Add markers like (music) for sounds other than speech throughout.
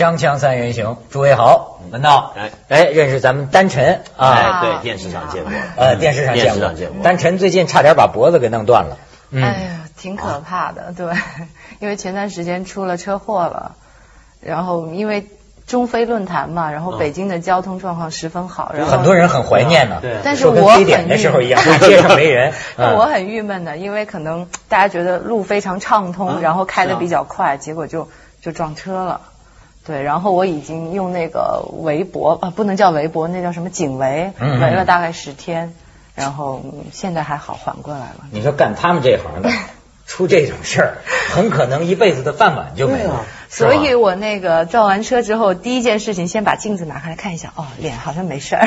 锵锵三人行，诸位好，文道，哎。哎，认识咱们丹晨啊，哎，对，电视上见过，呃，电视上见过。电视上见，过。丹晨最近差点把脖子给弄断了，嗯，哎呀，挺可怕的，对，(laughs) 因为前段时间出了车祸了，然后因为中非论坛嘛，然后北京的交通状况十分好，然后很多人很怀念呢，对。但是我非典的时候一样，街上没人，(laughs) 但我嗯很郁闷的，因为可能大家觉得路非常畅通，啊然后开的比较快，结果就就撞车了。对，然后我已经用那个围脖，啊，不能叫围脖，那叫什么颈围，嗯围了大概十天，然后嗯现在还好，缓过来了。你说干他们这行的，(laughs) 出这种事儿，很可能一辈子的饭碗就没了，所以我那个撞完车之后，第一件事情先把镜子拿开来看一下，哦，脸好像没事儿。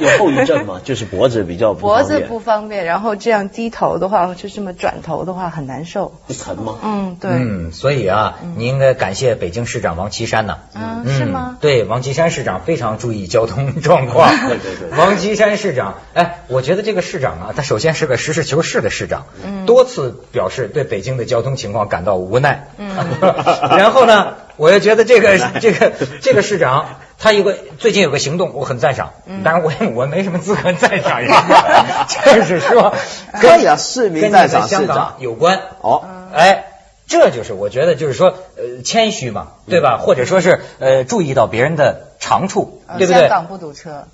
有后遗症吗？(laughs) 就是脖子比较不方便脖子不方便，然后这样低头的话，就这么转头的话很难受。会疼吗？嗯，对，嗯，所以啊，你应该感谢北京市长王岐山呐。嗯，是吗？对，王岐山市长非常注意交通状况。(laughs) 对对对王岐山市长，哎，我觉得这个市长啊，他首先是个实事求是的市长，嗯多次表示对北京的交通情况感到无奈。嗯 (laughs) (laughs) 然后呢，我又觉得这个 (laughs) 这个这个市长。他有个最近有个行动，我很赞赏，嗯当然我 (laughs) 我没什么资格赞赏人家，就是说，可以啊市民跟赞赏香港市长有关。哦，哎，这就是我觉得就是说，呃，谦虚嘛，对吧？或者说是呃，注意到别人的长处，呃对不对香？港不堵车，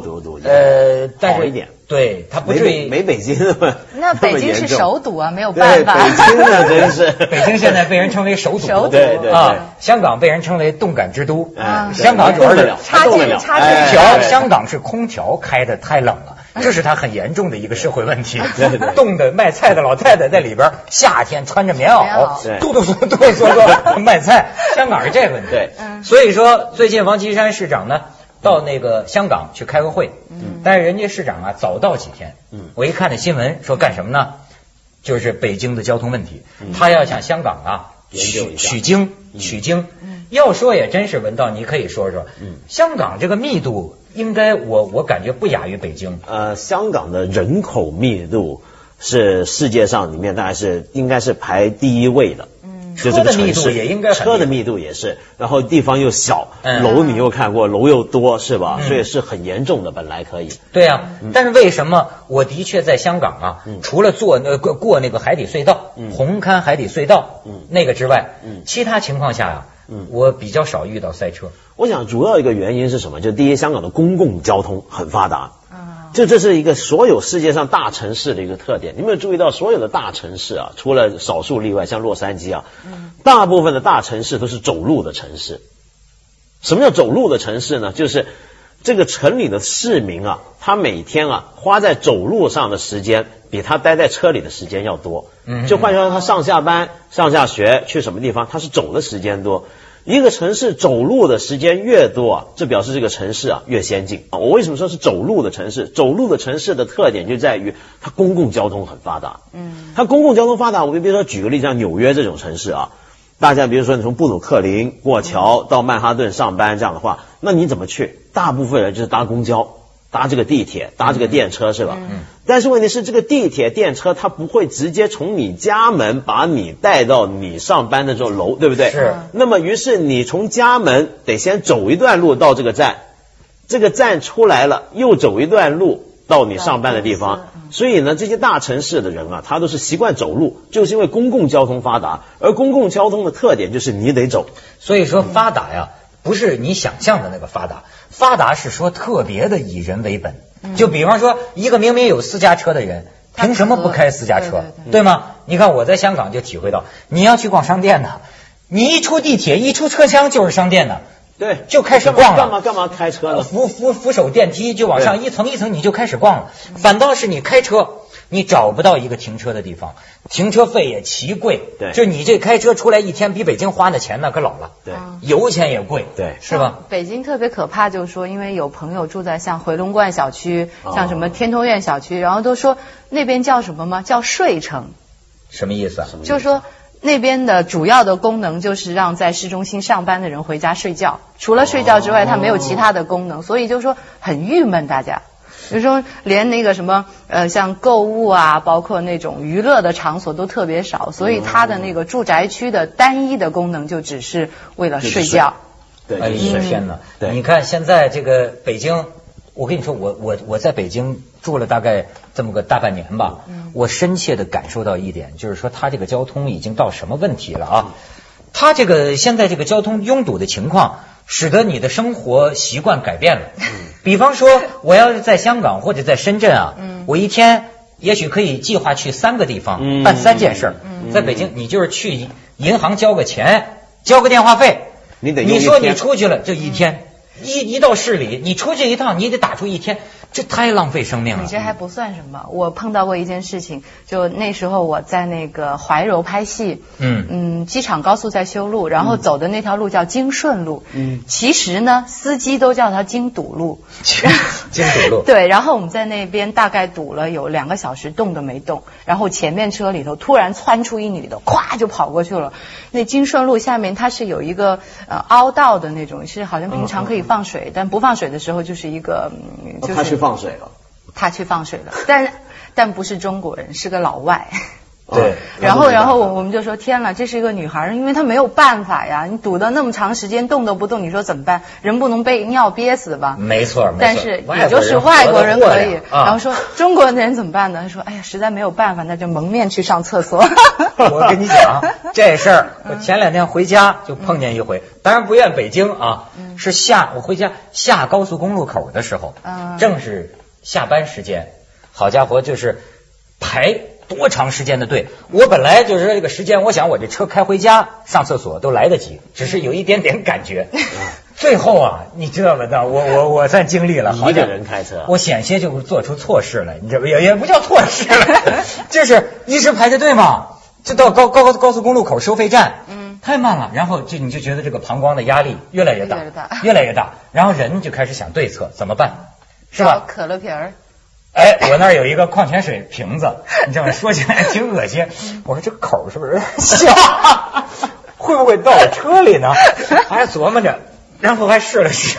堵堵堵，呃，但是好一点，对他不没至于。北没北京那么 (laughs) 那北京是首堵啊，没有对办法。北京呢真是 (laughs) 北京现在被人称为首堵，首都对对啊，香港被人称为动感之都，啊香港主要是插动得了进插进哎调，哎香港是空调开的太冷了，这是它很严重的一个社会问题。(laughs) 冻的卖菜的老太太在里边，夏天穿着棉袄棉袄，嘟嘟嘟嘟嘟嗦嗦卖菜。香港是这个问题。对嗯所以说最近王岐山市长呢到那个香港去开个会，嗯但是人家市长啊早到几天，嗯我一看那新闻说干什么呢？就是北京的交通问题，嗯他要向香港啊取取经取经。要说也真是文道，你可以说说，嗯香港这个密度应该我我感觉不亚于北京。呃，香港的人口密度是世界上里面大概是应该是排第一位的。嗯，就这个车的密度城市也应该车的密度也是，然后地方又小，嗯。楼你又看过，楼又多，是吧？嗯。所以是很严重的，本来可以。对呀、但是为什么我的确在香港啊，嗯。除了坐那过过那个海底隧道，嗯。红磡海底隧道，嗯。那个之外，嗯。其他情况下呀、嗯。我比较少遇到塞车。我想主要一个原因是什么？就第一，香港的公共交通很发达，啊，就这是一个所有世界上大城市的一个特点。你有没有注意到，所有的大城市啊，除了少数例外，像洛杉矶啊，大部分的大城市都是走路的城市。什么叫走路的城市呢？就是这个城里的市民啊，他每天啊花在走路上的时间，比他待在车里的时间要多。嗯就换句话说，他上下班、上下学去什么地方，他是走的时间多。一个城市走路的时间越多啊，这表示这个城市啊越先进啊。我为什么说是走路的城市？走路的城市的特点就在于它公共交通很发达。嗯，它公共交通发达，我们比如说举个例子，像纽约这种城市啊，大家比如说你从布鲁克林过桥到曼哈顿上班这样的话，那你怎么去？大部分人就是搭公交。搭这个地铁，搭这个电车是吧？嗯但是问题是，这个地铁、电车它不会直接从你家门把你带到你上班的这种楼，对不对？是那么于是你从家门得先走一段路到这个站，这个站出来了，又走一段路到你上班的地方。所以呢，这些大城市的人啊，他都是习惯走路，就是因为公共交通发达。而公共交通的特点就是你得走。所以说发达呀，不是你想象的那个发达，发达是说特别的以人为本。就比方说，一个明明有私家车的人，凭什么不开私家车？对吗？你看我在香港就体会到，你要去逛商店呢，你一出地铁一出车厢就是商店呢。对，就开始逛了干嘛干嘛开车呢？扶扶扶手电梯就往上一层一层，你就开始逛了。反倒是你开车，你找不到一个停车的地方，停车费也奇贵。对就你这开车出来一天，比北京花的钱那可老了。对啊油钱也贵，对是吧？北京特别可怕，就是说，因为有朋友住在像回龙观小区，哦像什么天通苑小区，然后都说那边叫什么吗？叫睡城，什么意思啊？就是说那边的主要的功能就是让在市中心上班的人回家睡觉，除了睡觉之外，它没有其他的功能，所以就说很郁闷，大家。有时候连那个什么呃，像购物啊，包括那种娱乐的场所都特别少，所以它的那个住宅区的单一的功能就只是为了睡觉。对，哎就是呀天哪！对你看现在这个北京，我跟你说，我我我在北京住了大概这么个大半年吧，我深切的感受到一点，就是说它这个交通已经到什么问题了啊？它这个现在这个交通拥堵的情况，使得你的生活习惯改变了。比方说，我要是在香港或者在深圳啊，我一天也许可以计划去三个地方、嗯。办三件事儿。在北京，你就是去银行交个钱，交个电话费。你得你说你出去了就一天，一一到市里，你出去一趟，你得打出一天，这太浪费生命了。你。这还不算什么，我碰到过一件事情，就那时候我在那个怀柔拍戏，嗯。嗯，机场高速在修路，然后走的那条路叫京顺路，嗯。其实呢，司机都叫它京堵路，京堵路。(laughs) 对，然后我们在那边大概堵了有两个小时，动都没动，然后前面车里头突然窜出一女的，咵就跑过去了。那京顺路下面它是有一个呃凹道的那种，是好像平常可以放水，但不放水的时候就是一个，嗯就是、放水了。他去放水了，但但不是中国人，是个老外。对啊然后，然后我我我们就说天呐，这是一个女孩，因为她没有办法呀，你堵得那么长时间动都不动，你说怎么办？人不能被尿憋死吧？没错，没错但是也就是外国人可以，啊、然后说中国人怎么办呢？他说哎呀，实在没有办法，那就蒙面去上厕所。(laughs) 我跟你讲 (laughs) 这事儿，我前两天回家就碰见一回，当然不怨北京啊，是下我回家下高速公路口的时候，嗯正是下班时间，好家伙，就是排多长时间的队。我本来就是说这个时间，我想我这车开回家上厕所都来得及，只是有一点点感觉。最后啊，你知道吧？那我我我算经历了，好几个人开车我险些就做出错事来，你知道不？也也不叫错事了，(laughs) 就是一直排着队嘛，就到高高高速公路口收费站，嗯，太慢了，然后就你就觉得这个膀胱的压力越来越大，越来越大越来越大，然后人就开始想对策，怎么办？是找吧？可乐瓶儿，哎，我那儿有一个矿泉水瓶子，你知道吗？说起来挺恶心。我说这口是不是小？会不会到我车里呢？还琢磨着，然后还试了试，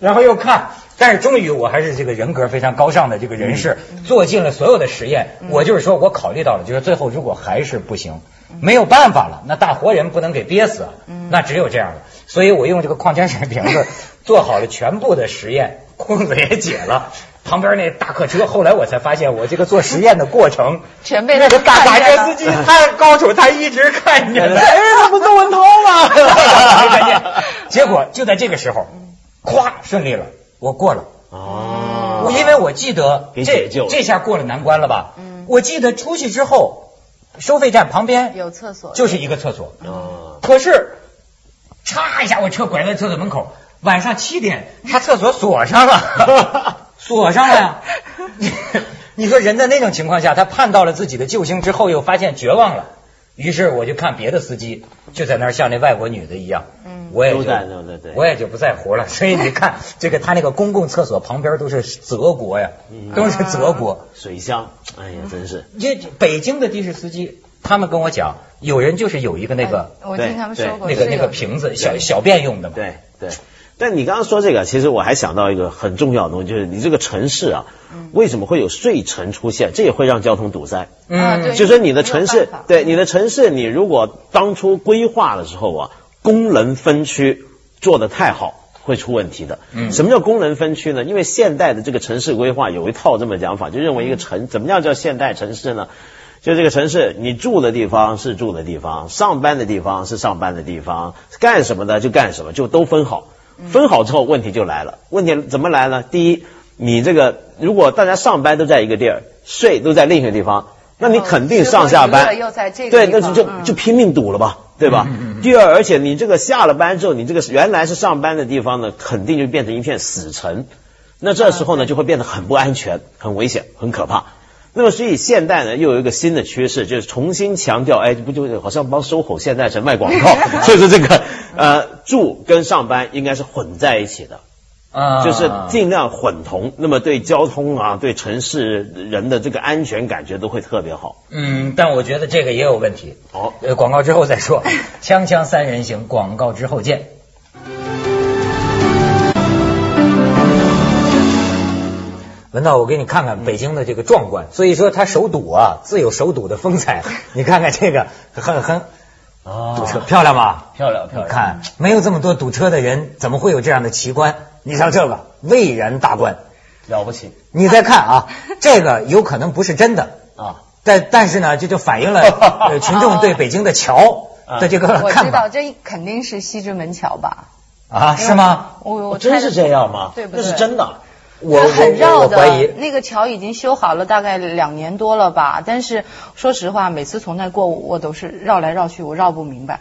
然后又看，但是终于我还是这个人格非常高尚的这个人士，做尽了所有的实验。我就是说我考虑到了，就是最后如果还是不行，没有办法了，那大活人不能给憋死，那只有这样了。所以我用这个矿泉水瓶子做好了全部的实验，空子也解了。旁边那大客车，后来我才发现，我这个做实验的过程，全被那个大卡车司机他高手，他一直看见了。哎，他不窦文涛吗？没看见。结果就在这个时候，咵顺利了，我过了。哦我因为我记得这这下过了难关了吧？嗯我记得出去之后，收费站旁边有厕所，就是一个厕所，哦可是嚓一下我车拐在厕所门口，晚上七点他厕所锁上了，(laughs) 锁上了呀。(laughs) 你说人在那种情况下，他盼到了自己的救星之后，又发现绝望了。于是我就看别的司机就在那儿像那外国女的一样，嗯我也就在对对对我也就不在乎了。(laughs) 所以你看，这个他那个公共厕所旁边都是泽国呀，嗯都是泽国。水乡，哎呀，真是这北京的的士司机，他们跟我讲，有人就是有一个那个哎我听他们说过那个那个瓶子小小便用的嘛。对对。但你刚刚说这个，其实我还想到一个很重要的东西，就是你这个城市啊，为什么会有睡城出现？这也会让交通堵塞。啊对就是你的城市对你的城市，你如果当初规划的时候啊，功能分区做得太好。会出问题的。嗯什么叫功能分区呢？因为现代的这个城市规划有一套这么讲法，就认为一个城怎么样叫现代城市呢？就这个城市，你住的地方是住的地方，上班的地方是上班的地方，干什么的就干什么，就都分好。分好之后，问题就来了。问题怎么来呢？第一，你这个如果大家上班都在一个地儿，睡都在另一个地方，那你肯定上下班对，那就就拼命堵了吧，对吧？第二，而且你这个下了班之后，你这个原来是上班的地方呢，肯定就变成一片死城。那这时候呢，就会变得很不安全、很危险、很可怕。那么，所以现代呢，又有一个新的趋势，就是重新强调，哎，不就好像帮收吼现代城卖广告？所以说这个呃，住跟上班应该是混在一起的。啊就是尽量混同，那么对交通啊，对城市人的这个安全感觉都会特别好。嗯，但我觉得这个也有问题。好呃，广告之后再说。(laughs) 锵锵三人行，广告之后见。文道，我给你看看北京的这个壮观。所以说，它首堵啊，自有首堵的风采。(laughs) 你看看这个，很很啊堵车，漂亮吧？漂亮漂亮。看，没有这么多堵车的人，怎么会有这样的奇观？你瞧这个，蔚然大观，了不起你再看啊，(laughs) 这个有可能不是真的，啊！但但是呢，这就反映了 (laughs) 呃群众对北京的桥的这个我看法知道这肯定是西直门桥吧？啊，是吗？我我哦真是这样吗？对不对？那是真的。我它很绕的，那个桥已经修好了大概两年多了吧。但是说实话，每次从那过，我都是绕来绕去，我绕不明白。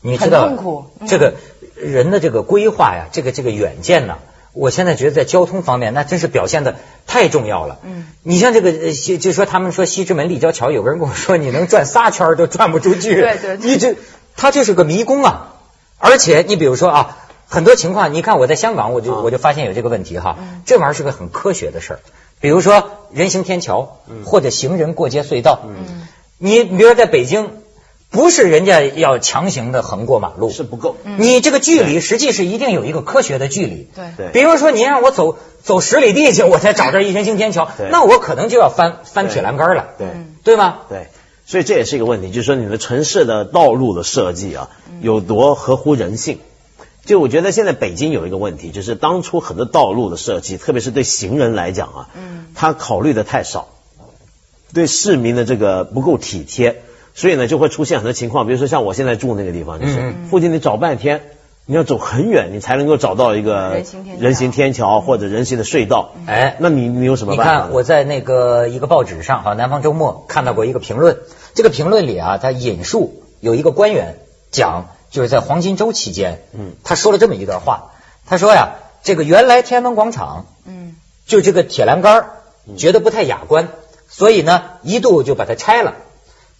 你知道痛苦嗯这个人的这个规划呀，这个这个远见呢，我现在觉得在交通方面，那真是表现的太重要了。嗯，你像这个，就说他们说西直门立交桥，有个人跟我说，你能转仨圈儿都转不出去。对对对你这它就是个迷宫啊！而且你比如说啊，很多情况，你看我在香港，我就啊。我就发现有这个问题哈，嗯。这玩意儿是个很科学的事儿。比如说人行天桥，或者行人过街隧道，嗯。你比如说在北京，不是人家要强行的横过马路，是不够。你这个距离实际是一定有一个科学的距离。对。对。比如说你让我走走十里地去，我才找这一人行天桥，那我可能就要翻翻铁栏杆了，对。嗯对吗？对，所以这也是一个问题，就是说你的城市的道路的设计啊，有多合乎人性。就我觉得现在北京有一个问题，就是当初很多道路的设计，特别是对行人来讲啊，嗯。他考虑的太少，对市民的这个不够体贴，所以呢就会出现很多情况，比如说像我现在住那个地方，就是嗯。附近你找半天，你要走很远，你才能够找到一个人行天桥。或者人行的隧道。哎，那你你有什么你办法你？看我在那个一个报纸上哈，《南方周末》看到过一个评论，这个评论里啊，他引述有一个官员讲，就是在黄金周期间，嗯，他说了这么一段话，他说呀，这个原来天安门广场嗯就这个铁栏杆儿觉得不太雅观，所以呢一度就把它拆了。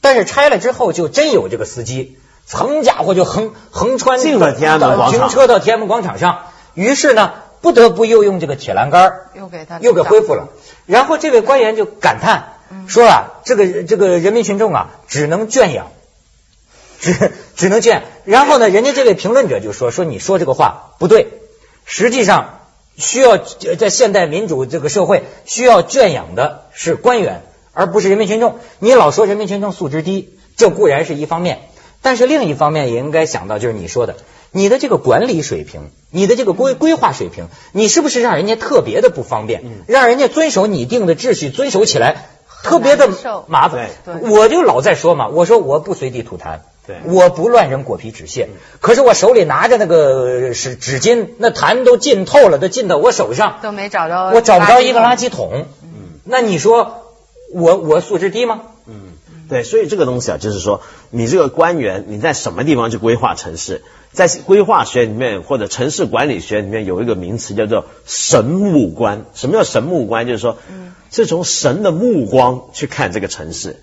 但是拆了之后，就真有这个司机，噌家伙就横横穿进了天安门广场停车到天安门广场上。于是呢，不得不又用这个铁栏杆儿又给他又给恢复了。然后这位官员就感叹说啊，这个这个人民群众啊，只能圈养，只只能圈。然后呢，人家这位评论者就说说你说这个话不对，实际上需要呃在现代民主这个社会需要圈养的是官员，而不是人民群众。你老说人民群众素质低，这固然是一方面，但是另一方面也应该想到，就是你说的，你的这个管理水平，你的这个规规划水平，你是不是让人家特别的不方便，让人家遵守你定的秩序遵守起来特别的麻烦？我就老在说嘛，我说我不随地吐痰。对我不乱扔果皮纸屑，可是我手里拿着那个纸纸巾，那痰都浸透了，都浸到我手上，都没找着，我找不着一个垃圾桶。嗯，那你说我我素质低吗？嗯，对，所以这个东西啊，就是说，你这个官员你在什么地方去规划城市，在规划学里面或者城市管理学里面有一个名词叫做神目观。什么叫神目观？就是说，是从神的目光去看这个城市。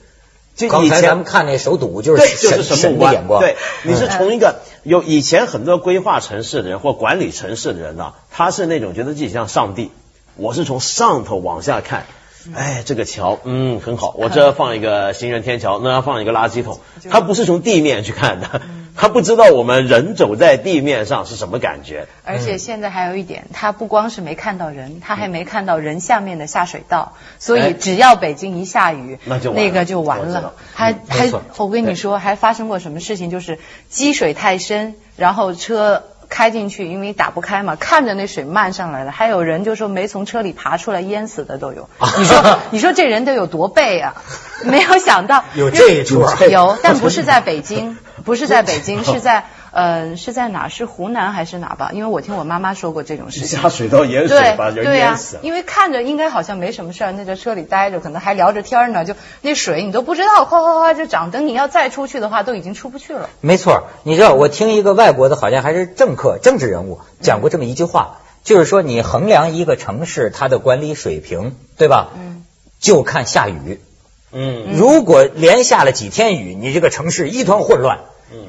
就以前刚才咱们看那手堵就是就是神。的眼光。对，你是嗯从一个有以前很多规划城市的人或管理城市的人呢、他是那种觉得自己像上帝，我是从上头往下看。哎，这个桥，嗯，很好。我这放一个行人天桥，那放一个垃圾桶。他不是从地面去看的，他不知道我们人走在地面上是什么感觉。而且现在还有一点，他不光是没看到人，他还没看到人下面的下水道，所哎以只要北京一下雨，那就那个就完了。还还，我跟你说，还发生过什么事情？就是积水太深，然后车。开进去，因为打不开嘛，看着那水漫上来了，还有人就说没从车里爬出来淹死的都有。(laughs) 你说，你说这人得有多背啊？没有想到 (laughs) 有这一出啊有，但不是在北京，(laughs) 不是在北京，是在呃是在哪？是湖南还是哪吧？因为我听我妈妈说过这种事情。下水道淹水对把人、淹死。因为看着应该好像没什么事儿，那在车里待着，可能还聊着天呢，就那水你都不知道哗哗哗就涨，等你要再出去的话，都已经出不去了。没错，你知道我听一个外国的，好像还是政客、政治人物讲过这么一句话，就是说你衡量一个城市它的管理水平，对吧？嗯，就看下雨。嗯，如果连下了几天雨，你这个城市一团混乱，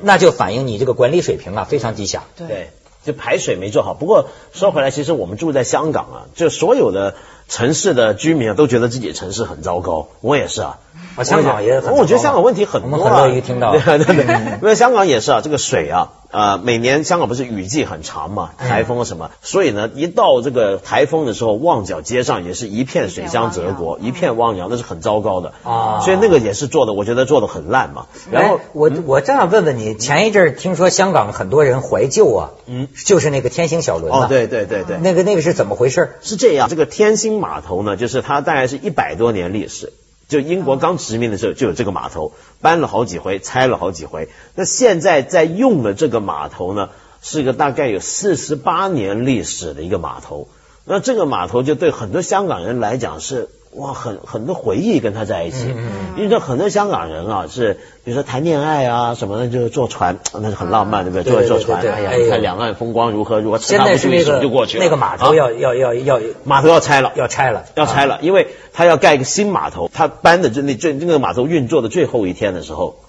那就反映你这个管理水平啊非常低下。对。对，就排水没做好。不过说回来，其实我们住在香港啊，就所有的城市的居民啊都觉得自己城市很糟糕，我也是啊。啊香港也很我觉得香港问题很多、啊，我们很乐意听到 (laughs) 对对对，因为香港也是啊，这个水啊，呃，每年香港不是雨季很长嘛，台风什么，所以呢，一到这个台风的时候，旺角街上也是一片水乡泽国，一片汪洋，那是很糟糕的啊。所以那个也是做的，我觉得做的很烂嘛。然后哎我我这样问问你，前一阵儿听说香港很多人怀旧啊，嗯，就是那个天星小轮啊。哦，对对对对，那个那个是怎么回事？是这样，这个天星码头呢，就是它大概是一百多年历史。就英国刚殖民的时候就有这个码头，搬了好几回，拆了好几回。那现在在用的这个码头呢，是一个大概有四十八年历史的一个码头。那这个码头就对很多香港人来讲是哇，很很多回忆跟他在一起。嗯因为这很多香港人啊，是比如说谈恋爱啊什么的，就是坐船，那是很浪漫，对不对？坐坐船，哎呀你，看两岸风光如何如何，现在是那个就过去了。那个码头啊要要要要码头要拆了，要拆了，要拆了，因为他要盖一个新码头，他搬的就那最那个码头运作的最后一天的时候，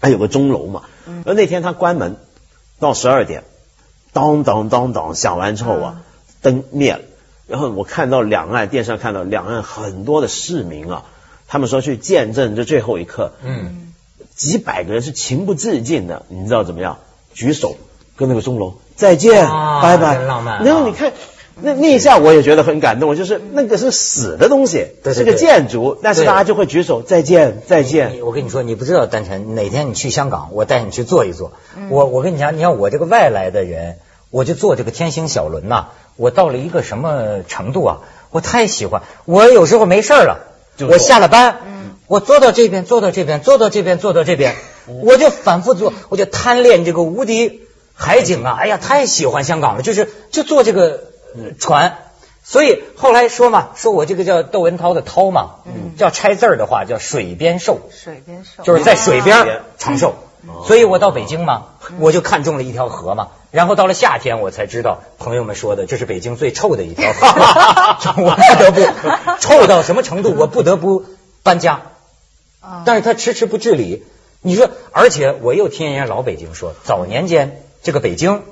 还有个钟楼嘛，而那天他关门到十二点，当当当当响完之后啊，灯灭了，然后我看到两岸电视上看到两岸很多的市民啊，他们说去见证这最后一刻，嗯，几百个人是情不自禁的，你知道怎么样？举手跟那个钟楼再见，啊拜拜，浪漫啊然后你看。那那一下我也觉得很感动，就是那个是死的东西，对对是个建筑，但是大家就会举手再见再见。我跟你说，你不知道，丹晨，哪天你去香港，我带你去坐一坐。嗯我我跟你讲，你看我这个外来的人，我就坐这个天星小轮呐、我到了一个什么程度啊？我太喜欢，我有时候没事儿了，就我下了班，我坐到这边，坐到这边，坐到这边，坐到这边，我就反复坐，我就贪恋这个无敌海景啊！哎呀，太喜欢香港了，就是就坐这个呃船。所以后来说嘛，说我这个叫窦文涛的涛嘛，叫拆字儿的话叫水边寿，水边寿就是在水边长寿。哦所以我到北京嘛，我就看中了一条河嘛，然后到了夏天我才知道，朋友们说的这是北京最臭的一条河，(laughs) 我不得不臭到什么程度，我不得不搬家。啊但是他迟迟不治理，你说，而且我又听人家老北京说，早年间这个北京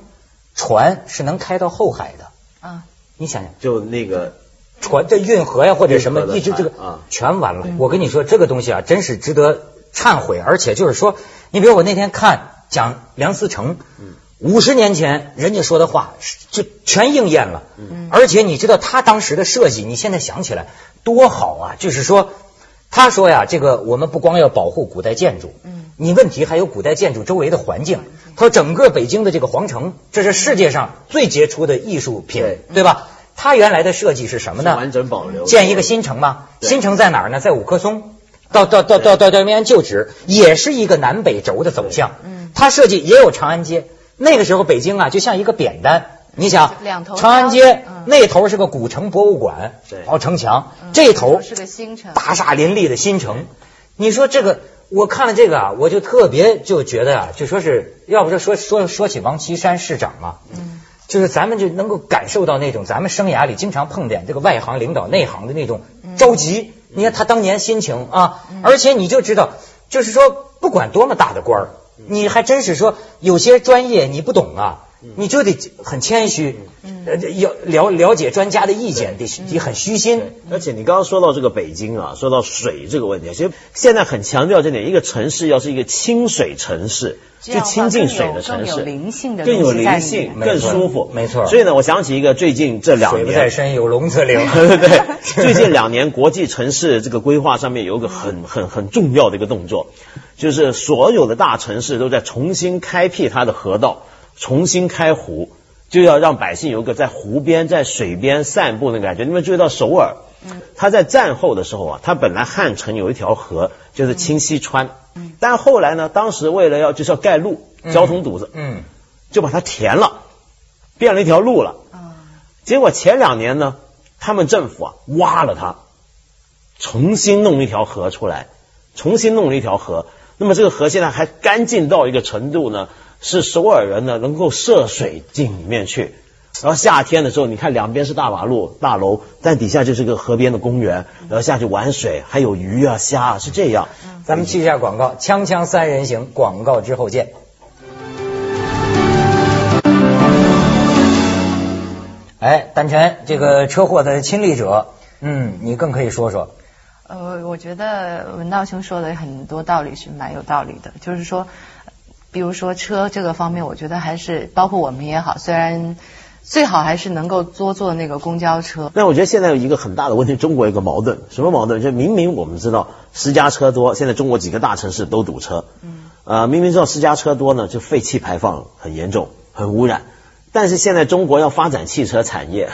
船是能开到后海的，啊，你想想。就那个船这运河呀或者什么一直这个啊全完了。我跟你说，这个东西啊，真是值得忏悔，而且就是说，你比如我那天看讲梁思成，五十年前人家说的话，就全应验了。而且你知道他当时的设计，你现在想起来多好啊！就是说，他说呀，这个我们不光要保护古代建筑，你问题还有古代建筑周围的环境。他说整个北京的这个皇城，这是世界上最杰出的艺术品，对对吧？他原来的设计是什么呢？完整保留建一个新城吗？新城在哪儿呢？在五棵松。到到到到到到面旧址，也是一个南北轴的走向。嗯，他设计也有长安街。那个时候北京啊，就像一个扁担。你想，两头长安街嗯那头是个古城博物馆，对然后城墙嗯，这头是个新城大厦林立的新城。你说这个，我看了这个啊，我就特别就觉得啊，就说是要不说说说说起王岐山市长啊，嗯，就是咱们就能够感受到那种咱们生涯里经常碰见这个外行领导内行的那种嗯着急。你看他当年心情啊，而且你就知道，就是说不管多么大的官儿，你还真是说有些专业你不懂啊，你就得很谦虚，呃，要了了解专家的意见，得得很虚心。而且你刚刚说到这个北京啊，说到水这个问题，其实现在很强调这点，一个城市要是一个清水城市，就亲近水的城市，更有灵性的更有灵性，更舒服，没错。所以呢，我想起一个最近这两年。水不年在深，有龙则灵。对，最近两年国际城市这个规划上面有一个很很很重要的一个动作，就是所有的大城市都在重新开辟它的河道，重新开湖，就要让百姓有一个在湖边、在水边散步的感觉。你们注意到首尔，他在战后的时候啊，他本来汉城有一条河，就是清溪川，但后来呢，当时为了要就是要盖路，交通堵塞，嗯，就把它填了，变了一条路了。啊，结果前两年呢，他们政府啊挖了它，重新弄一条河出来，重新弄了一条河。那么这个河现在还干净到一个程度呢，是首尔人呢能够涉水进里面去。然后夏天的时候，你看两边是大马路、大楼，但底下就是个河边的公园，然后下去玩水，还有鱼啊、虾啊，是这样。咱们去一下广告，锵锵三人行，广告之后见。哎，丹晨，这个车祸的亲历者，嗯，你更可以说说。呃，我觉得文道兄说的很多道理是蛮有道理的，就是说，比如说车这个方面，我觉得还是包括我们也好，虽然最好还是能够多坐那个公交车。那我觉得现在有一个很大的问题，中国有一个矛盾，什么矛盾？就明明我们知道私家车多，现在中国几个大城市都堵车。嗯。呃，明明知道私家车多呢，就废气排放很严重，很污染。但是现在中国要发展汽车产业。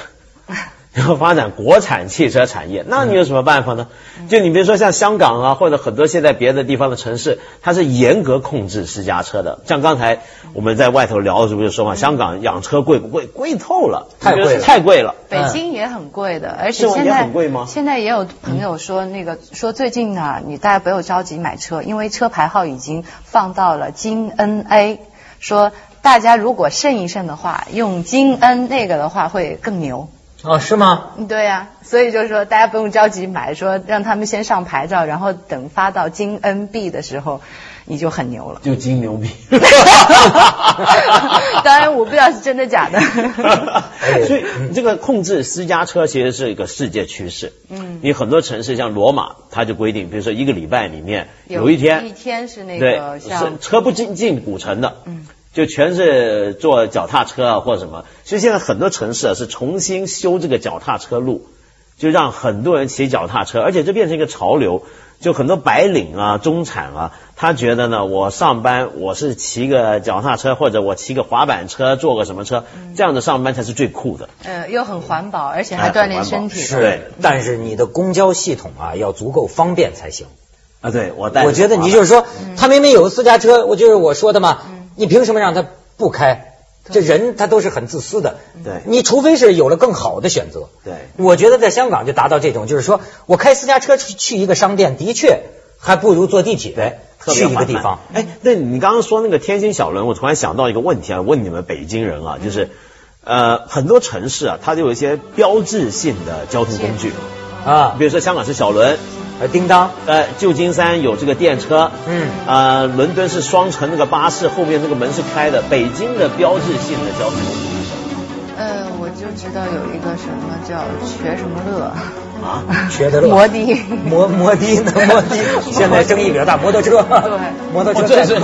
要发展国产汽车产业，那你有什么办法呢？就你比如说像香港啊，或者很多现在别的地方的城市，它是严格控制私家车的。像刚才我们在外头聊的时候就说嘛，香港养车贵不贵？贵透了，太贵了，太贵了。北京也很贵的，而且现在很贵吗？现在也有朋友说那个说最近呢，你大家不要着急买车，因为车牌号已经放到了京 N A，说大家如果慎一慎的话，用京 N 那个的话会更牛。哦，是吗？对呀，所以就是说，大家不用着急买，说让他们先上牌照，然后等发到京 NB 的时候，你就很牛了。就金牛逼。(laughs) 当然，我不知道是真的假的。所以，这个控制私家车其实是一个世界趋势。嗯。你很多城市像罗马，它就规定，比如说一个礼拜里面有一天，一天是那个像车不进进古城的。嗯。就全是坐脚踏车啊，或者什么。其实现在很多城市啊是重新修这个脚踏车路，就让很多人骑脚踏车，而且这变成一个潮流。就很多白领啊、中产啊，他觉得呢，我上班我是骑个脚踏车，或者我骑个滑板车，坐个什么车，这样的上班才是最酷的。呃，又很环保，而且还锻炼身体。是，但是你的公交系统啊要足够方便才行。啊，对我带。我觉得你就是说，他明明有个私家车，我就是我说的嘛。你凭什么让他不开？这人他都是很自私的。对，你除非是有了更好的选择。对，我觉得在香港就达到这种，就是说我开私家车去去一个商店，的确还不如坐地铁去一个地方。哎，那你刚刚说那个天星小轮，我突然想到一个问题啊，问你们北京人啊，就是呃很多城市啊，它就有一些标志性的交通工具啊，比如说香港是小轮。呃，叮当，呃，旧金山有这个电车，嗯，呃，伦敦是双层那个巴士，后面那个门是开的。北京的标志性的交通。工具是什么？呃，我就知道有一个什么叫瘸什么乐。啊，(laughs) 瘸的乐，摩的，摩摩的，摩的，(laughs) 现在争议比较大，摩托车，对，摩托车这是